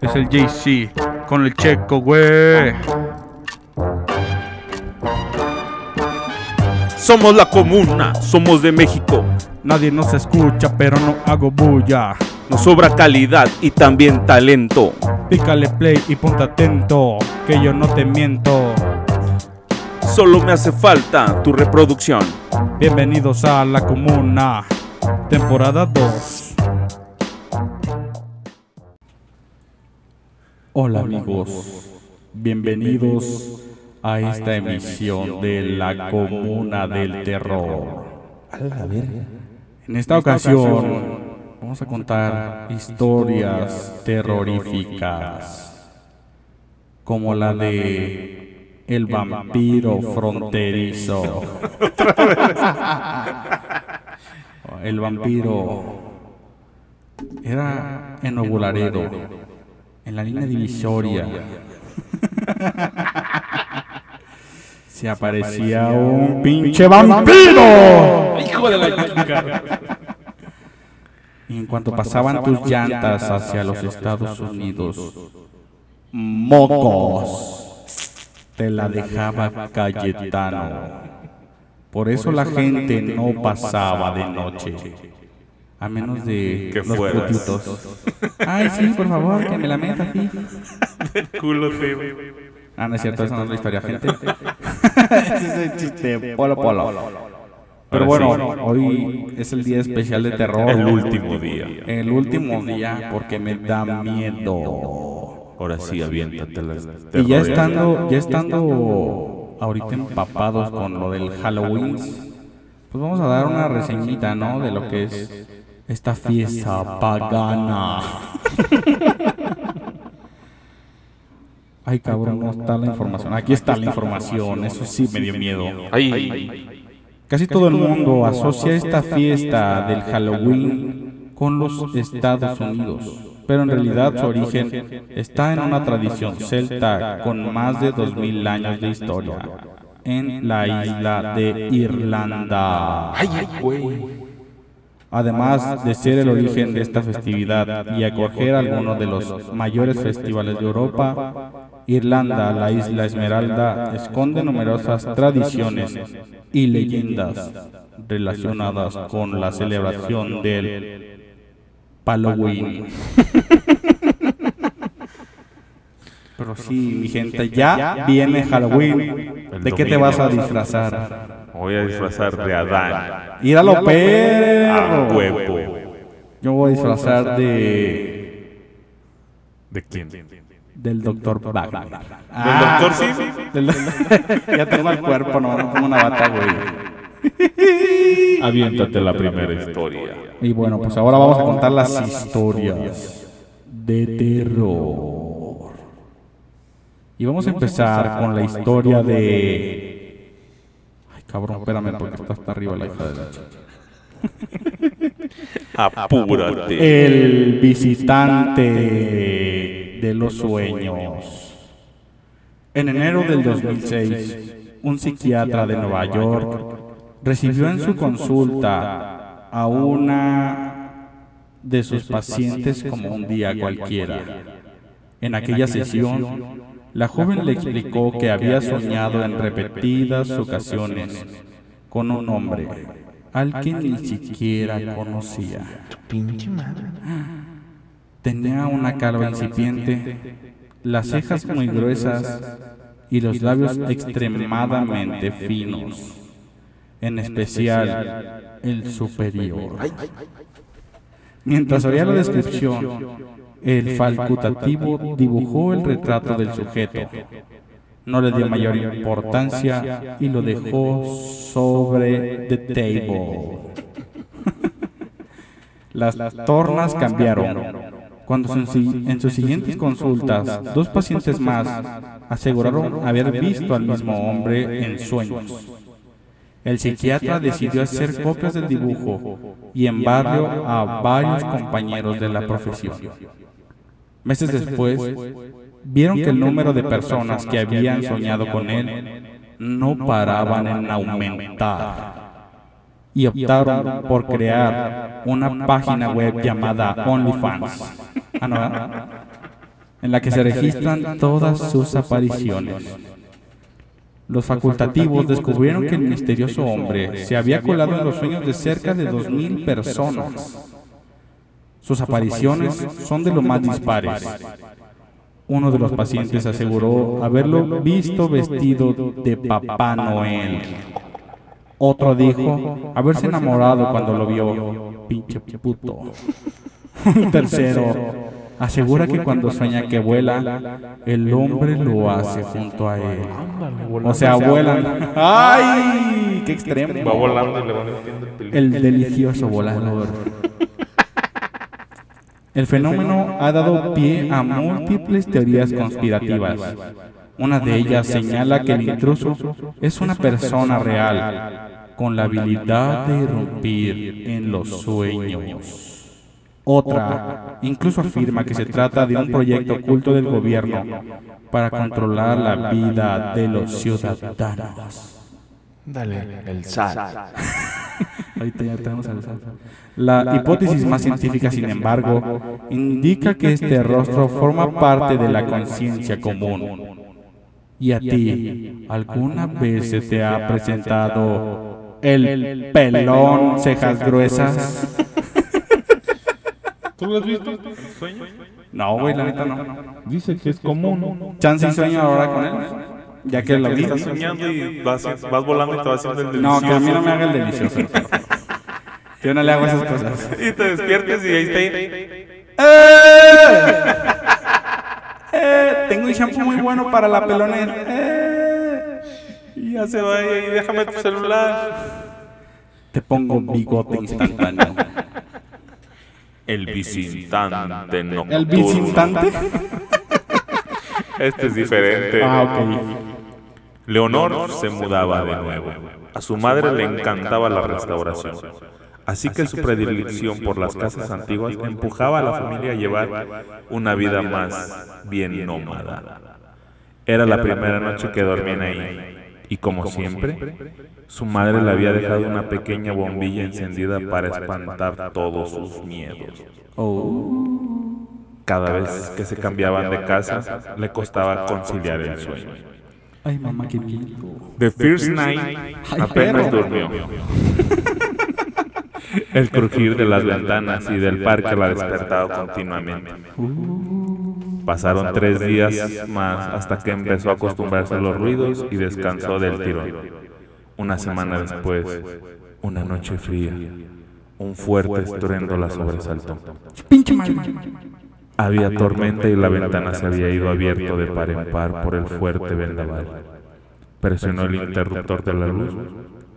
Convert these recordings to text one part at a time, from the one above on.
Es el JC con el checo, güey. Somos la comuna, somos de México. Nadie nos escucha, pero no hago bulla. Nos sobra calidad y también talento. Pícale play y ponte atento, que yo no te miento. Solo me hace falta tu reproducción. Bienvenidos a la comuna, temporada 2. Hola amigos, bienvenidos a esta emisión de la comuna del terror. En esta ocasión vamos a contar historias terroríficas, como la de el vampiro fronterizo. El vampiro era en Nuevo Laredo, en la línea divisoria. Se aparecía un pinche vampiro. Hijo de la Y en cuanto pasaban tus llantas hacia los Estados Unidos, mocos, te la dejaba Cayetano. Por eso la gente no pasaba de noche. A menos de Que los fueras. putitos. Ay, sí, por favor, que me la meta, sí. culo feo. Ah, no es cierto, esa no es la historia, gente. Ese es el chiste, polo polo. Pero bueno, sí. hoy es el día especial de terror. El último día. El último día porque me da miedo. Ahora sí, aviéntate las Y ya estando, ya estando ahorita empapados con lo del Halloween, pues vamos a dar una reseñita, ¿no? De lo que es esta fiesta pagana. Ay, cabrón, no está la información. Aquí está la información, eso sí me dio miedo. Ay, Casi todo el mundo asocia esta fiesta del Halloween con los Estados Unidos, pero en realidad su origen está en una tradición celta con más de 2000 años de historia en la isla de Irlanda. Además de ser el origen de esta festividad y acoger algunos de los mayores festivales de Europa, Irlanda, la isla Esmeralda, esconde numerosas tradiciones y leyendas relacionadas con la celebración del Halloween. Pero sí, mi gente, ya viene Halloween. ¿De qué te vas a disfrazar? Voy a disfrazar de Adán. Ir a lo A perro. huevo. Yo voy a disfrazar de ¿De quién? del doctor. ¿Del Ah, doctor Simi? del- ya tengo el cuerpo, no, no pongo una bata, güey. Aviéntate la primera historia. Y bueno, pues ahora vamos a contar las historias de terror. Y vamos a empezar con la historia de... Cabrón, espérame, porque está hasta arriba la hija de la chica. Apúrate. El visitante de los sueños. En enero del 2006, un psiquiatra de Nueva York recibió en su consulta a una de sus pacientes como un día cualquiera. En aquella sesión, la joven le explicó que había soñado en repetidas ocasiones con un hombre al que ni siquiera conocía. Tenía una calva incipiente, las cejas muy gruesas y los labios extremadamente finos, en especial el superior. Mientras oía la descripción, el facultativo dibujó el retrato del sujeto. No le dio mayor importancia y lo dejó sobre the table. Las tornas cambiaron. Cuando en sus siguientes consultas, dos pacientes más aseguraron haber visto al mismo hombre en sueños. El psiquiatra decidió hacer copias del dibujo y enviarlo a varios compañeros de la profesión. Meses después, vieron que el número de personas que habían soñado con él no paraban en aumentar y optaron por crear una página web llamada OnlyFans. Ah. En la que se registran todas sus apariciones. Los facultativos descubrieron que el misterioso hombre se había colado en los sueños de cerca de 2.000 personas. Sus apariciones son de lo más dispares. Uno de los pacientes aseguró haberlo visto vestido de Papá Noel. Otro dijo haberse enamorado cuando lo vio. Pinche puto. Un tercero asegura que cuando sueña que vuela, el hombre lo hace junto a él. O sea, vuelan. ¡Ay! ¡Qué extremo! Va volando y le van metiendo el pelito. El delicioso volador. El fenómeno ha dado pie a múltiples teorías conspirativas. Una de ellas señala que el intruso es una persona real, con la habilidad de irrumpir en los sueños. Otra incluso afirma que se trata de un proyecto oculto del gobierno para controlar la vida de los ciudadanos. Dale, el sal. Ahorita ya tenemos al SAT. La hipótesis más científica, sin embargo, indica que este rostro forma parte de la conciencia común. ¿Y a ti, alguna vez se te ha presentado el pelón cejas gruesas? ¿Tú lo has visto? ¿Sueño? No, güey, la neta no. Dice que es común. ¿Chance y sueño ahora con él? Ya que lo vi. Estás soñando y vas, vas volando y te vas haciendo el No, delicioso. que a mí no me haga el delicioso. Yo no le hago esas cosas. Y te despiertes y ahí está. ¡Eh! ¡Eh! Tengo un shampoo muy bueno para la pelonera. ¡Eh! Y ya se va y déjame tu celular. Te pongo bigote instantáneo. El visitante nocturno. ¿El visitante? Este es diferente. Ah, ok. Leonor se mudaba de nuevo. A su madre le encantaba la restauración. Así que su predilección por las casas antiguas empujaba a la familia a llevar una vida más bien nómada. Era la primera noche que dormían ahí. Y como siempre, su madre le había dejado una pequeña bombilla encendida para espantar todos sus miedos. Oh. Cada vez que se cambiaban de casa, le costaba conciliar el sueño. Ay, mamá, qué miedo. The First Night apenas durmió. El crujir de las ventanas y del parque la despertaba continuamente. Pasaron tres días más hasta que empezó a acostumbrarse a los ruidos y descansó del tirón. Una semana después, una noche fría, un fuerte estruendo la sobresaltó. Pinche madre. Había tormenta y la ventana se había ido abierto de par en par por el fuerte vendaval. Presionó el interruptor de la luz,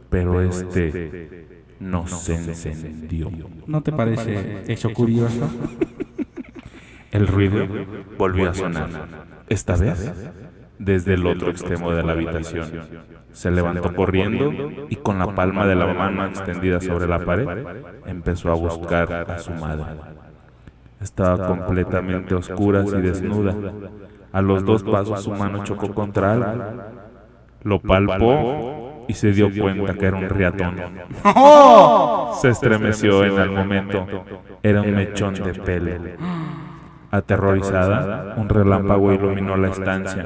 pero este no se encendió. ¿No te parece eso curioso? El ruido volvió a sonar. Esta vez, desde el otro extremo de la habitación. Se levantó corriendo y con la palma de la mano extendida sobre la pared, empezó a buscar a su madre. Estaba completamente oscura y desnuda. A los dos pasos su mano chocó contra algo. Lo palpó y se dio cuenta que era un riatón. Se estremeció en el momento. Era un mechón de pelo. Aterrorizada, un relámpago iluminó la estancia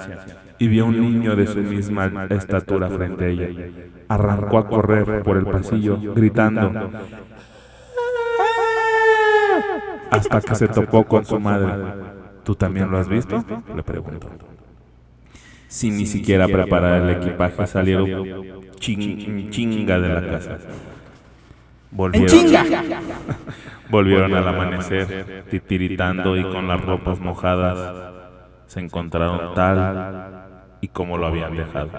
y vio un niño de su misma estatura frente a ella. Arrancó a correr por el pasillo, gritando, hasta que se topó con su madre. ¿Tú también lo has visto? Le preguntó. Sin ni siquiera preparar el equipaje, salieron chin- chinga de la casa. Volvieron, volvieron al amanecer, titiritando y con las ropas mojadas. Se encontraron tal y como lo habían dejado.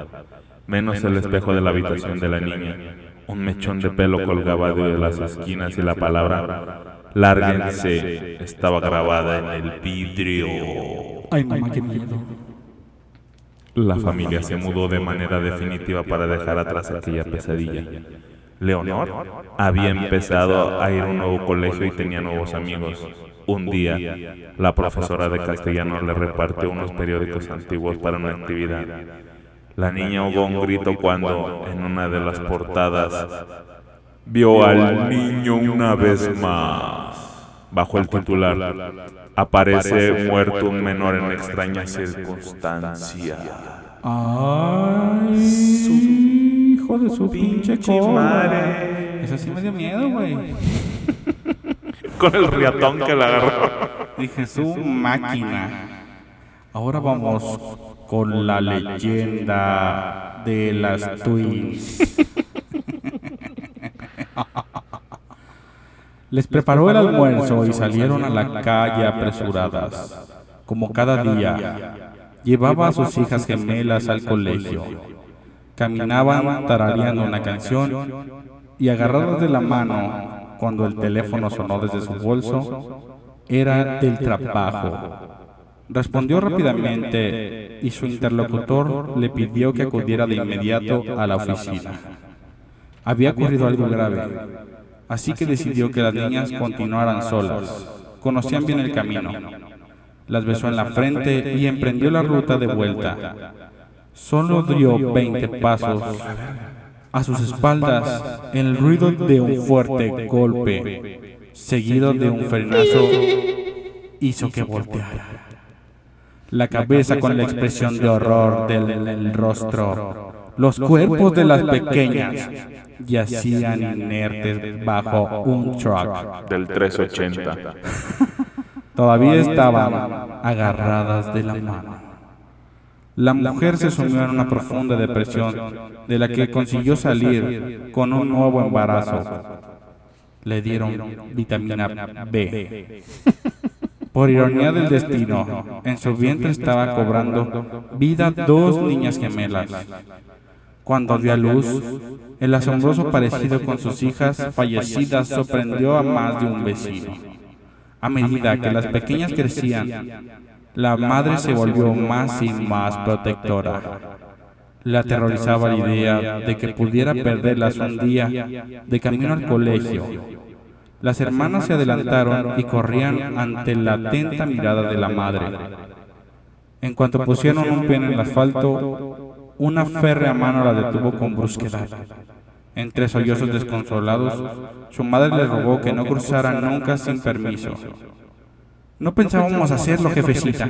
Menos el espejo de la habitación de la niña. Un mechón de pelo colgaba de las esquinas y la palabra lárguense estaba grabada en el vidrio. Ay, mamá, qué miedo. La familia se mudó de manera definitiva para dejar atrás aquella pesadilla. Leonor había empezado a ir a un nuevo colegio y tenía nuevos amigos. Un día, la profesora de castellano le repartió unos periódicos antiguos para una actividad. La niña ahogó un grito cuando, en una de las portadas, vio al niño una vez más. bajo el titular Aparece muerto un menor en extraña circunstancia. Ay, hijo de su pinche madre. Eso sí me dio miedo, güey. Con el riatón que la agarró. Dije, su máquina. Ahora vamos con la leyenda de las Twins. Les preparó el almuerzo y salieron a la calle apresuradas, como cada día. Llevaba a sus hijas gemelas al colegio. Caminaban tarareando una canción y agarradas de la mano cuando el teléfono sonó desde su bolso, era del trabajo. Respondió rápidamente y su interlocutor le pidió que acudiera de inmediato a la oficina. Había ocurrido algo grave así que decidió que las niñas continuaran solas. Conocían bien el camino. Las besó en la frente y emprendió la ruta de vuelta. Solo dio 20 pasos. A sus espaldas, el ruido de un fuerte golpe, seguido de un frenazo, hizo que volteara. La cabeza con la expresión de horror del rostro, los cuerpos de las pequeñas yacían inertes bajo un truck del 380. Todavía estaban agarradas de la mano. La mujer se sumió en una profunda depresión de la que consiguió salir con un nuevo embarazo. Le dieron vitamina B. Por ironía del destino, en su vientre estaba cobrando vida dos niñas gemelas. Cuando dio a luz, el asombroso parecido con sus hijas fallecidas sorprendió a más de un vecino. A medida que las pequeñas crecían, la madre se volvió más y más protectora. Le aterrorizaba la idea de que pudiera perderlas un día de camino al colegio. Las hermanas se adelantaron y corrían ante la atenta mirada de la madre. En cuanto pusieron un pie en el asfalto, una férrea mano la detuvo con brusquedad. Entre sollozos desconsolados, su madre le rogó que no cruzara nunca sin permiso. No pensábamos hacerlo, jefecita.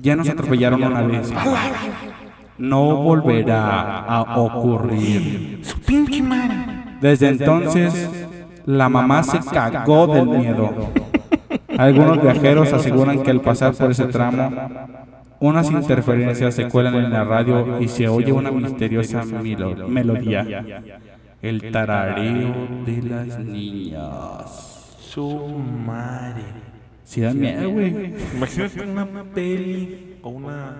Ya nos atropellaron una vez. No volverá a ocurrir. Desde entonces, la mamá se cagó del miedo. Algunos viajeros aseguran que al pasar por ese tramo unas interferencias se cuelan en la radio y se oye una misteriosa melodía. El tarareo de las niñas. Su madre. Si da miedo, güey. Imagínate una peli o una.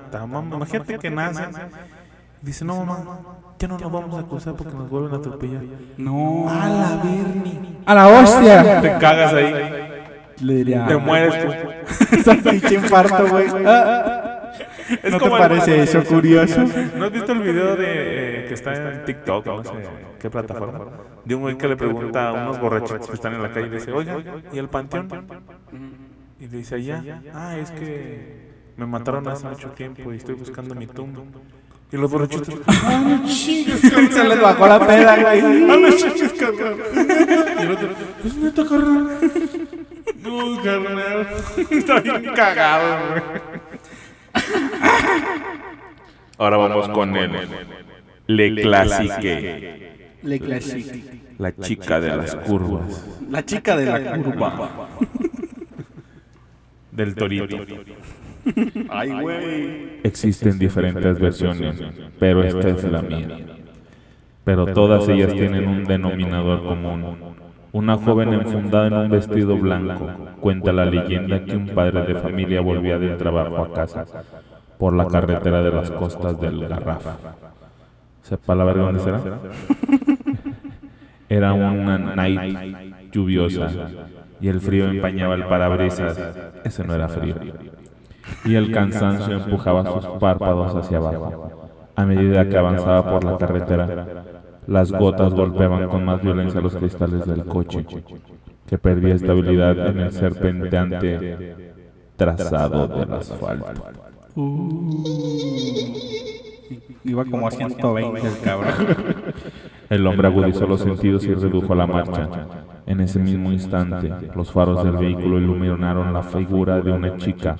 Imagínate que nace. Dice, no, mamá, ya no nos vamos a cruzar porque nos vuelven a atropellar. No. A la Bernie. A la hostia. Te cagas ahí. Le diría. Te mueres tú. Esa pinche infarto, güey. ¿No te parece eso curioso? ¿No has visto el video de que está en TikTok, no sé qué plataforma? De un güey que le pregunta a unos borrachitos que están en la calle y dice, oiga, ¿y el panteón? Y le dice, allá, ah, es que me mataron hace mucho tiempo y estoy buscando mi tumba. Y los borrachitos, ah, no chingues, Se les bajó la peda, güey. Ah, no chingues, carnal. Y el otro, pues neta, carnal. No, carnal. Está bien cagado, güey. Ahora vamos con el Le Classique. Le Classique. La chica de las curvas. La chica de la curva. Del torito. Ay, güey. Existen diferentes versiones, pero esta es la mía. Pero todas ellas tienen un denominador común. Una joven enfundada en un vestido blanco cuenta la leyenda que un padre de familia volvía del trabajo a casa por la carretera de las costas del Garraf. ¿Sepa la verga dónde será? Era una night lluviosa y el frío empañaba el parabrisas. Ese no era frío. Y el cansancio empujaba sus párpados hacia abajo. A medida que avanzaba por la carretera, las gotas golpeaban con más violencia los cristales del coche, que perdía estabilidad en el serpenteante trazado del asfalto. Iba como a 120 el cabrón. El hombre agudizó los sentidos y redujo la marcha. En ese mismo instante, los faros del vehículo iluminaron la figura de una chica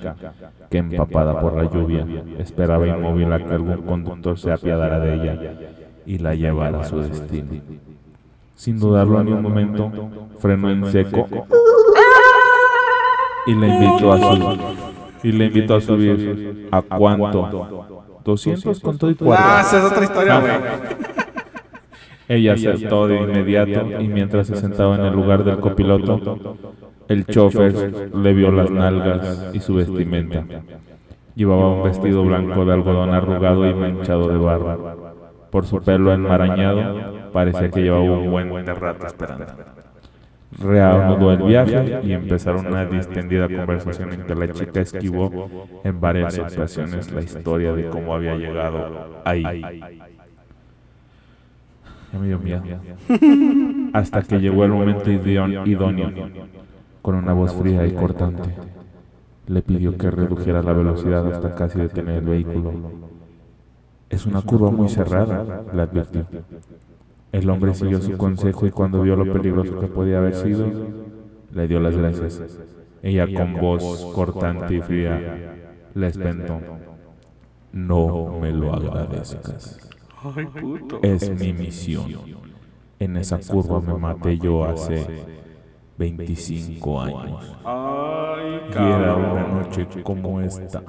que, empapada por la lluvia, esperaba inmóvil a que algún conductor se apiadara de ella y la llevara a su destino. Sin dudarlo ni un momento, frenó en seco y le invitó a subir. Y le invitó a subir. ¿A cuánto? 200 con todo y cuerda. Ah, esa es otra historia, güey. Ella aceptó de inmediato y mientras se sentaba en el lugar del copiloto, el chofer le vio las nalgas y su vestimenta. Llevaba un vestido blanco de algodón arrugado y manchado de barro. Por su pelo enmarañado, parecía que llevaba un buen rato esperando. Reanudó el viaje y empezaron una distendida conversación en que la chica esquivó en varias ocasiones la historia de cómo había llegado ahí. Ya me dio miedo. Hasta que llegó el momento idón- idóneo, con una voz fría y cortante. Le pidió que redujera la velocidad hasta casi detener el vehículo. Es una curva muy cerrada, le advirtió. El hombre siguió su consejo y cuando vio lo peligroso que podía haber sido, le dio las gracias. Ella con voz cortante y fría le espentó. No me lo agradezcas. Es mi misión. En esa curva me maté yo hace 25 años. Y era una noche como esta.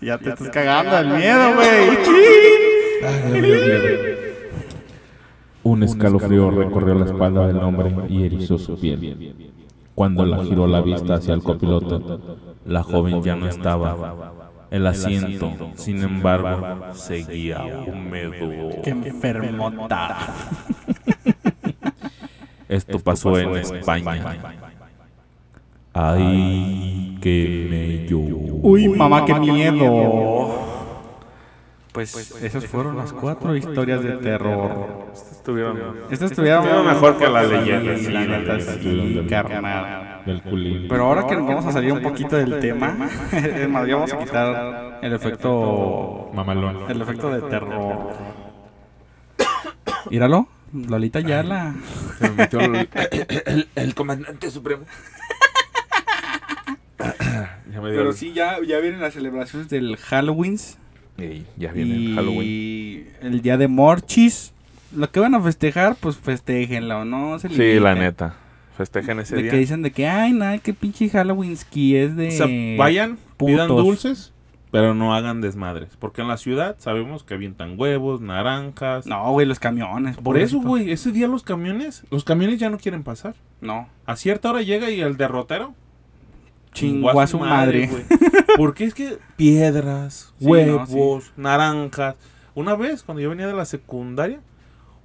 Ya te estás cagando el miedo, güey. Un escalofrío recorrió la espalda del hombre y erizó su piel. Cuando la giró la vista hacia el copiloto, la joven ya no estaba. El asiento, sin embargo, seguía húmedo. Qué enfermota. Esto pasó en España. Ay, que me yo. Uy, mamá, qué miedo. Pues esas fueron las cuatro historias de terror. Estuvieron. Estas estuvieron mejor que las leyendas, la neta, sí, carnal. Del culín. Pero ahora que nos vamos a salir un poquito del tema, es más, ya vamos a quitar el efecto, Mamalón. el efecto de terror. Míralo, Lolita Yala. Se me metió el, el- el comandante supremo. ya me dio Pero el- sí, ya, ya vienen las celebraciones del Halloween Ey, ya viene y el Halloween. el día de Morchis. Lo que van a festejar, pues festéjenlo, ¿no? Se Sí, la neta. Festejen ese De día. que dicen de que, ay, nada, que pinche Halloween ski es de. O sea, vayan, pidan dulces, pero no hagan desmadres. Porque en la ciudad sabemos que avientan huevos, naranjas. No, güey, los camiones. Por eso, pobrecito. güey, ese día los camiones, los camiones ya no quieren pasar. No. A cierta hora llega y el derrotero Chingó a su madre. güey. Porque es que piedras, Sí, no, huevos, naranjas. Una vez, cuando yo venía de la secundaria,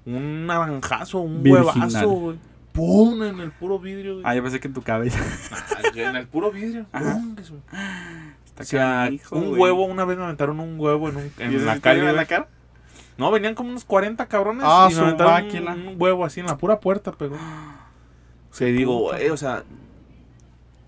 un naranjazo, un Virginal. huevazo, güey. ¡Pum! En el puro vidrio. güey. Ah, yo pensé que en tu cabeza. en el puro vidrio. Está O sea, canijo, un güey. huevo, una vez me aventaron un huevo en, un, en ¿Y eso la calle. en la cara? No, venían como unos 40 cabrones Ah, y me aventaron un, un huevo así en la pura puerta, pero... O sea, digo, eh, o sea,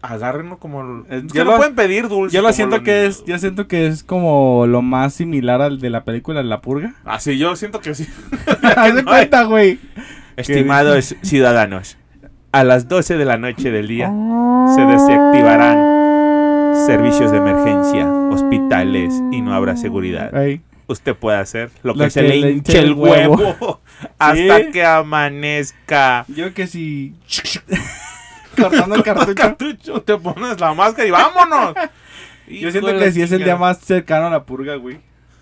agárrenlo como... Es- lo- pueden pedir dulces. Yo lo siento que niños. es, yo siento que es como lo más similar al de la película La Purga. Ah, sí, yo siento que sí. Haz de cuenta, güey. Estimados ciudadanos, a las 12 de la noche del día se desactivarán servicios de emergencia, hospitales y no habrá seguridad. Usted puede hacer lo que Lo se que le le hinche el huevo hasta Sí. que amanezca. Yo que si cortando el cartucho. Cartucho, te pones la máscara y vámonos. Yo siento que sí es el día más cercano a la purga, güey.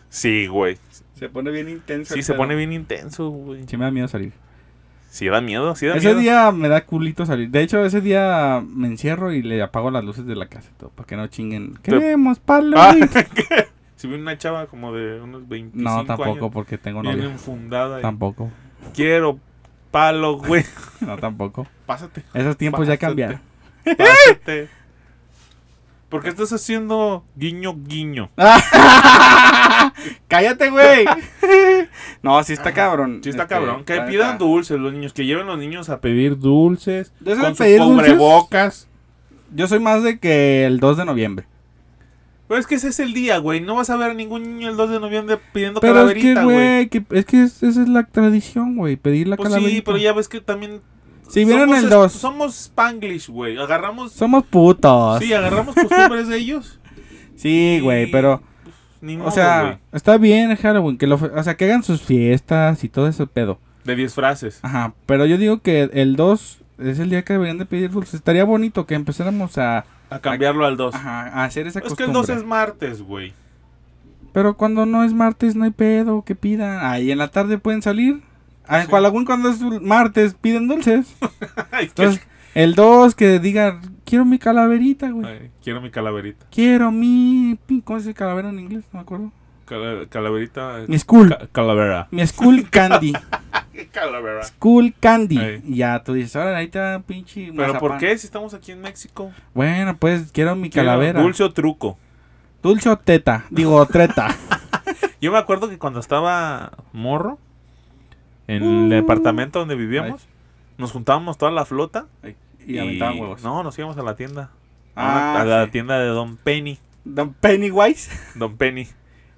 Sí, güey. Se pone bien intenso. Sí, se pedo. pone bien intenso, güey. Sí me da miedo salir. Sí, da miedo, sí da Ese miedo. día me da culito salir. De hecho, ese día me encierro y le apago las luces de la casa y todo, para que no chinguen. Queremos palo. Ah, Si vi una chava como de unos 25 no, tampoco, años, porque tengo bien novia. enfundada. y, Tampoco. Quiero palo, güey. No, tampoco. Pásate, Esos tiempos ya cambiaron. pásate. ¿Por qué estás haciendo guiño, guiño? ¡Cállate, güey! no, sí está cabrón. Sí está Este, cabrón. Que pidan dulces los niños. Que lleven los niños a pedir dulces. ¿De eso de Con su pedir dulces? cubrebocas. Yo soy más de que el 2 de noviembre. Pero es que ese es el día, güey. No vas a ver a ningún niño el 2 de noviembre pidiendo Pero es calaverita, güey. güey, que- es que es- esa es la tradición, güey, pedir la Pues calaverita. sí, pero ya ves que también. Si vieron el es- 2, Somos Spanglish, güey. Agarramos. somos putos. Sí, agarramos costumbres de ellos. Sí, güey, Y- pero, Ni modo, o sea, güey. está bien el Halloween, que lo, o sea, que hagan sus fiestas y todo ese pedo. De 10 frases. Ajá, pero yo digo que el 2 es el día que deberían de pedir dulces. Estaría bonito que empezáramos a, A cambiarlo al 2. ajá, a hacer esa Es que costumbre. el 2 es martes, güey. Pero cuando no es martes no hay pedo, que pidan. Ahí en la tarde pueden salir. Ah, en Sí. Cuando es martes piden dulces. Que- Entonces, el 2 que diga, quiero mi calaverita, güey. Ay, quiero mi calaverita. Quiero mi... ¿Cómo se dice calavera en inglés? No me acuerdo. Cala- calaverita. Mi school. ca- calavera. Mi school candy. Calavera. School candy. Y ya tú dices, ahora ahí está pinche ¿Pero por mazapán". qué si estamos aquí en México? Bueno, pues quiero mi Quiero calavera. Dulce o truco. Dulce o teta. Digo, treta. Yo me acuerdo que cuando estaba morro, en el Uh. departamento donde vivíamos, nos juntábamos toda la flota. y aventaban huevos. No, nos íbamos a la tienda. A, Ah, una- a la tienda de Don Penny. Don Pennywise. Don Penny.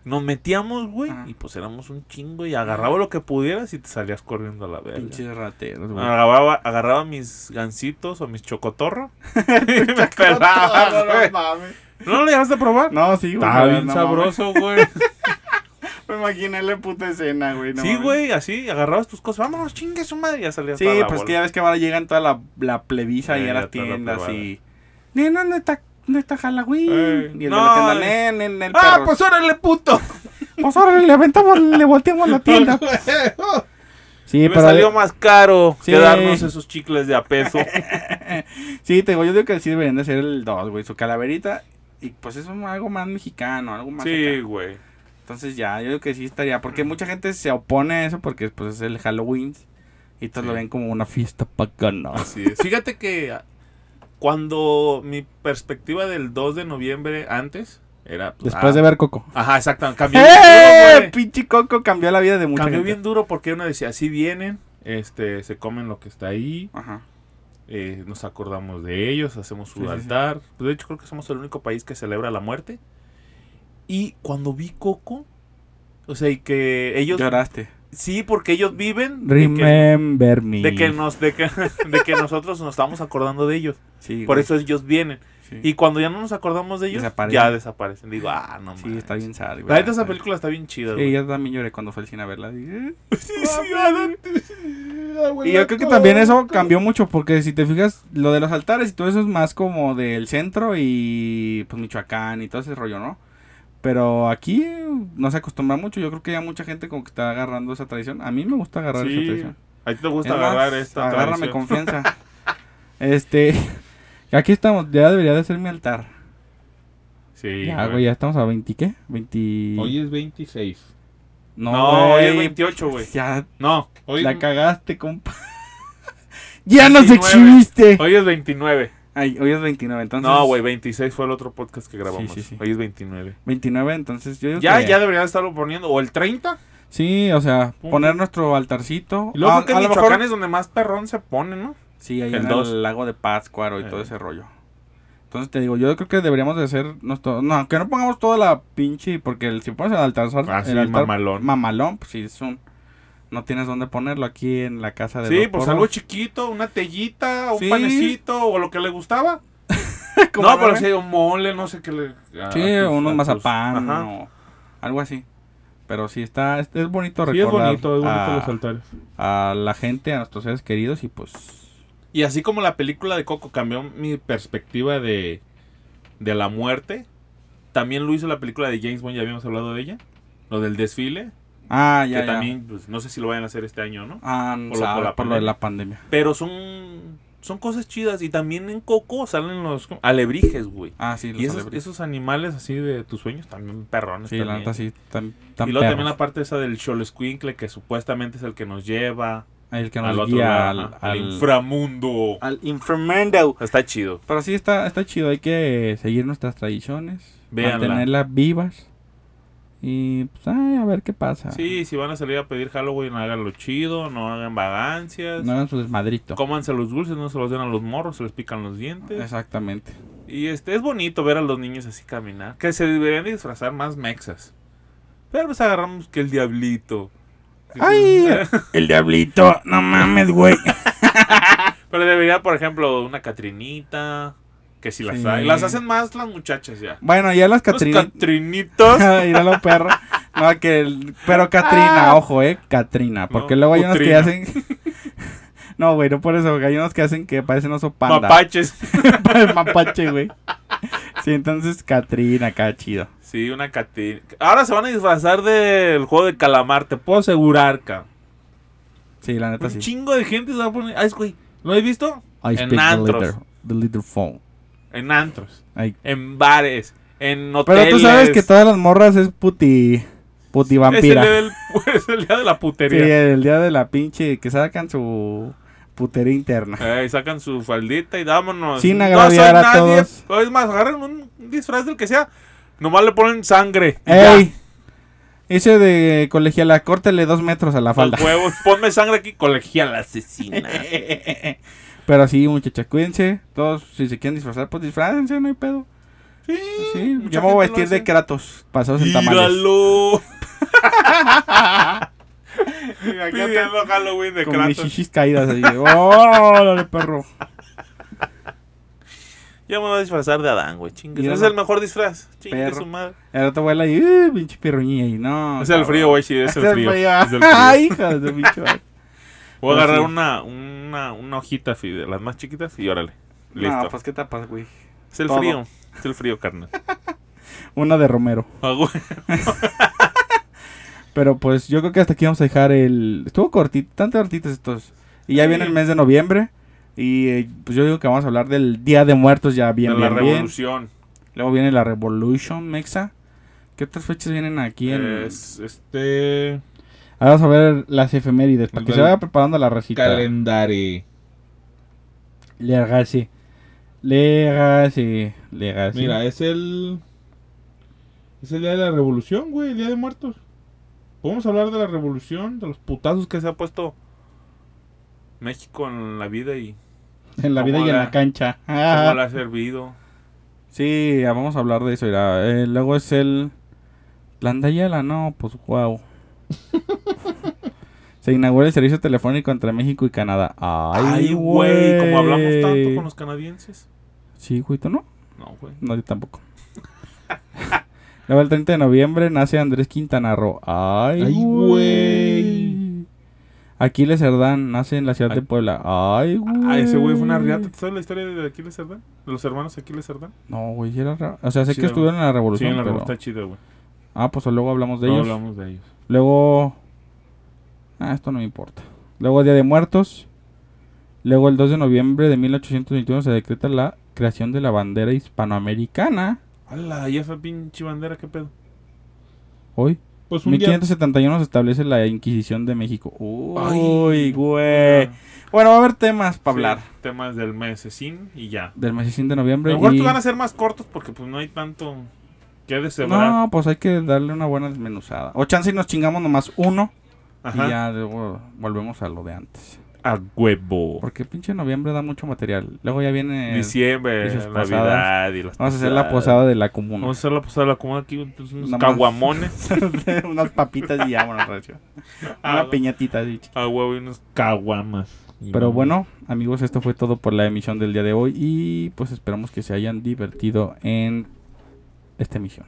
Nos metíamos, güey, y pues éramos un chingo y agarraba lo que pudieras y te salías corriendo a la verga. Pinches rateros, güey. Agarraba, agarraba mis gancitos o mis chocotorros. y me pelaba, güey. ¿No lo llegaste a probar? No, sí, güey. No, bien no sabroso, güey. Me imaginé la puta escena, güey. no sí, mames. güey, así, agarrabas tus cosas. Vámonos, chingue su madre. y Ya salías Sí, pues bola. que ya ves que ahora llegan toda la, la plebisa y Eh, a las tiendas y... Nena, ¿dónde está, dónde está Halloween? Eh, y el no, de la tienda, nen, nen, el ¡Ah, perro. pues órale, puto! Pues ahora le aventamos, le volteamos la tienda. Sí, me pero... salió más caro Sí. que darnos esos chicles de a peso. Sí, te digo, yo digo que sí deberían de ser el 2, güey. Su calaverita. Y pues es un- algo más mexicano, algo más sí, güey. Entonces ya, yo digo que sí estaría. Porque mucha gente se opone a eso porque pues es el Halloween. Y todos Sí. lo ven como una fiesta pagana. Así es. Fíjate que cuando mi perspectiva del 2 de noviembre antes era... pues, Después ah, de ver Coco. Ajá, exactamente. Cambió ¡Eh! duro. Pinche Coco cambió la vida de mucha Cambió gente. bien duro porque uno decía, así vienen, este, se comen lo que está ahí, Ajá. eh, nos acordamos de ellos, hacemos su Sí, sí, sí. altar. De hecho, creo que somos el único país que celebra la muerte. Y cuando vi Coco, o sea, y que ellos... Lloraste. Sí, porque ellos viven de que, Remember me. de que nos, de que, de que nosotros nos estamos acordando de ellos. Sí, Por güey, eso ellos vienen. sí. Y cuando ya no nos acordamos de ellos, Desaparecen. ya desaparecen. Digo, ah, no Sí, mames. está bien sad, güey. La neta, esa película está bien chida, Sí, güey. yo también lloré cuando fue al cine a verla. Dije, "Eh". Sí, sí, adelante. Y yo creo que también eso cambió mucho porque si te fijas, lo de los altares y todo eso es más como del centro y pues Michoacán y todo ese rollo, ¿no? Pero aquí no se acostumbra mucho. Yo creo que ya mucha gente como que está agarrando esa tradición. A mí me gusta agarrar esa Sí, tradición. a ti te gusta Es más, agarrar esta Agárrame tradición. confianza. este, aquí estamos. Ya debería de ser mi altar. Sí, ya, güey. ya estamos a 20, ¿qué? 20... Hoy es 26. no, No, hoy es güey, 28, güey. Ya No, Hoy la cagaste, compa. ya nos 29. exhibiste. hoy es 29. Ay, hoy es 29, entonces... No, güey, 26 fue el otro podcast que grabamos. Sí, sí, sí. Hoy es 29. 29, entonces yo Ya, que- ya deberían estarlo poniendo. O el 30. Sí, o sea, Pum. poner nuestro altarcito. Y luego Ah, que en lo Michoacán mejor- es donde más perrón se pone, ¿no? Sí, ahí el en dos. el lago de Pátzcuaro y Eh. todo ese rollo. Entonces te digo, yo creo que deberíamos de hacer nuestro... No, que no pongamos toda la pinche... Porque el, si pones el altar... Ah, sí, el altar mamalón. Mamalón, pues sí, es un... No tienes dónde ponerlo aquí en la casa de Sí, pues algo chiquito, una tellita, un Sí. panecito o lo que le gustaba. No, pero ver. sí, un mole, no sé qué le. a Sí, tus- unos a tus- mazapán o algo así. Pero sí, está... Es, es bonito Sí, es recordar bonito, es bonito a, los altares. a la gente, a nuestros seres queridos y pues... Y así como la película de Coco cambió mi perspectiva de, de la muerte, también lo hizo la película de James Bond, ya habíamos hablado de ella. Lo del desfile, Ah, ya, que ya. también, pues, no sé si lo vayan a hacer este año, ¿no? Ah, no Por lo- sabe, por la por lo de pandemia. la pandemia. Pero son, son cosas chidas y también en Coco salen los alebrijes, güey. Ah, sí, los Y esos, esos animales así de tus sueños también perrones. Sí, la también. neta sí, tan, tan Y luego también la parte esa del Xolescuincle que supuestamente es el que nos lleva El que al nos otro guía lado, al, ajá, al al, inframundo. al inframundo. Está chido. Pero sí está, está chido, hay que seguir nuestras tradiciones, Véanla. mantenerlas vivas y pues ay, a ver qué pasa. Sí, si van a salir a pedir Halloween, háganlo chido, no hagan vagancias. No hagan su desmadrito. Cómanse los dulces, no se los den a los morros, se les pican los dientes. Exactamente. Y este es bonito ver a los niños así caminar. Que se deberían disfrazar más mexas. Pero pues agarramos que el diablito. ¡Ay! El diablito, no mames, güey. Pero debería, por ejemplo, una Catrinita. Que si las Sí. hay. Las hacen más las muchachas ya. Bueno, ya las Los Catrinas. Catrinitos. Míralo, perro. No, que el- Pero Catrina, ojo, eh. Catrina. Porque No, luego hay unos que hacen. No, güey, no por eso. Hay unos que hacen que parecen oso panda. Mapaches. Mapache, güey. Sí, entonces Catrina, acá chido. Sí, una Catrina. Ahora se van a disfrazar del juego de calamar. Te puedo asegurar, cabrón. Sí, la neta Un sí. chingo de gente se va a poner. Ay, güey. ¿Lo has visto? I en antros. the leader phone. En antros. Ay. En bares. En hoteles. Pero tú sabes que todas las morras es puti. Puti Es el, vampira. del- es el día de la Sí, putería. el día de la pinche que sacan su putería interna. Eh, sacan su faldita y vámonos. Sin No agraviar soy a nadie. todos. Es más, agarren un disfraz del que sea. Nomás le ponen sangre. ¡Ey! Ese de colegiala, córtele dos metros a la falda. Los huevos. Ponme sangre aquí. Colegial asesina. Pero sí, muchachas, cuídense. Todos, si se quieren disfrazar, pues disfrácense, no hay pedo. Sí, Sí, yo me voy a vestir de. Kratos, pasados en tamales. Míralo. Pidiendo Halloween de Con mis Kratos. chichis caídas ahí. ¡Órale, perro! Yo me voy a disfrazar de Adán, güey. Chingue. Es el mejor disfraz. Chingue su madre. El otro vuela ahí, ¡uh, pinche pirruñilla ahí! No. Es el frío, güey. Sí, es el frío. Es el frío. ¡Ay, hija de pinche. Voy a agarrar sí. una, una, una hojita así de las más chiquitas y órale. Listo. No, pues qué tapas, güey. es el todo. frío. Es el frío, carnal. Una de Romero. Ah, güey. Pero pues yo creo que hasta aquí vamos a dejar el... Estuvo cortito, tanto cortitos estos. Y ya Sí. viene el mes de noviembre. Y eh, pues yo digo que vamos a hablar del Día de Muertos ya bien, de la bien, bien. revolución. Luego viene la Revolution, Mexa. ¿Qué otras fechas vienen aquí en...? Es este. Ahora vamos a ver las efemérides, para que se vaya preparando la recita. Calendario. Legacy. Legacy. Legacy. Mira, es el. Es el día de la revolución, güey, el día de muertos. Podemos hablar de la revolución, de los Putazos que se ha puesto México en la vida y en la vida y ¿Cómo en la- la cancha. cómo le ha servido. sí, ya vamos a hablar de eso. mira. Eh, luego es el... Plan de Ayala, no, pues wow. Se inaugura el servicio telefónico entre México y Canadá. Ay, güey. Como hablamos tanto con los canadienses. Sí, güey, ¿tú no? No, güey. No, yo tampoco. Luego el 30 de noviembre nace Andrés Quintana Roo. Ay, güey. Aquiles Cerdán nace en la ciudad de. Puebla. Ay, güey. Ah, ese güey fue una riata. ¿Tú sabes la historia de Aquiles Cerdán? De los hermanos Aquiles Cerdán. No, güey, sí era raro. O sea, sé Sí, que estuvieron en la Sí, revolución, en la pero... revolución está chido, güey. Ah, pues luego hablamos de No ellos. hablamos de ellos. Luego... Ah, esto no me importa. Luego Día de Muertos. Luego el 2 de noviembre de 1821 se decreta la creación de la bandera hispanoamericana. ¡Hala! ¿Y esa pinche bandera qué pedo? Hoy. Pues un día. 1571 se establece la Inquisición de México. Ay. Uy, güey. Bueno, va a haber temas para hablar. Sí, temas del mesecín y ya. Del mesecín de A noviembre. lo mejor y- van a ser más cortos porque pues no hay tanto que deshebrar. No, pues hay que darle una buena desmenuzada. O chance y nos chingamos nomás uno. Ajá. Y ya luego volvemos a lo de antes. A huevo. Porque pinche noviembre da mucho material. Luego ya viene... Diciembre, Navidad posadas. y las Vamos a hacer la posada de la comuna. Vamos a hacer la posada de la comuna aquí, pues, unos caguamones. Unas papitas y ya, bueno, recio. Ah, Una piñatita así. chiquita. A huevo y unos caguamas. Pero no- bueno, amigos, esto fue todo por la emisión del día de hoy. Y pues esperamos que se hayan divertido en esta emisión.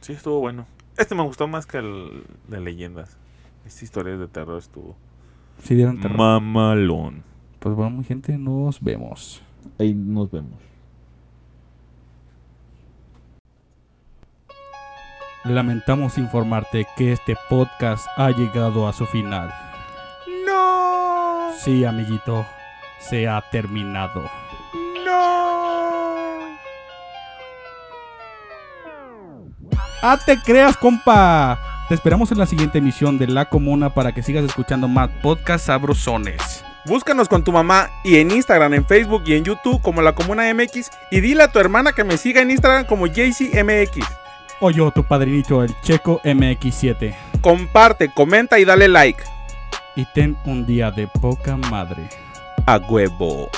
Sí, estuvo bueno. Este me gustó más que el de leyendas. Esta historia de terror estuvo. Si dieron terror. Mamalón. Pues bueno, mi gente, nos vemos. Ahí nos vemos. Lamentamos informarte que este podcast ha llegado a su final. ¡No! Sí, amiguito, se ha terminado. ¡No! ¡Ah, te creas, compa! Te esperamos en la siguiente emisión de La Comuna para que sigas escuchando más podcasts sabrosones. Búscanos con tu mamá y en Instagram, en Facebook y en YouTube como La Comuna MX y dile a tu hermana que me siga en Instagram como JCMX. O yo, tu padrinito, el Checo MX7. Comparte, comenta y dale like. Y ten un día de poca madre. A huevo.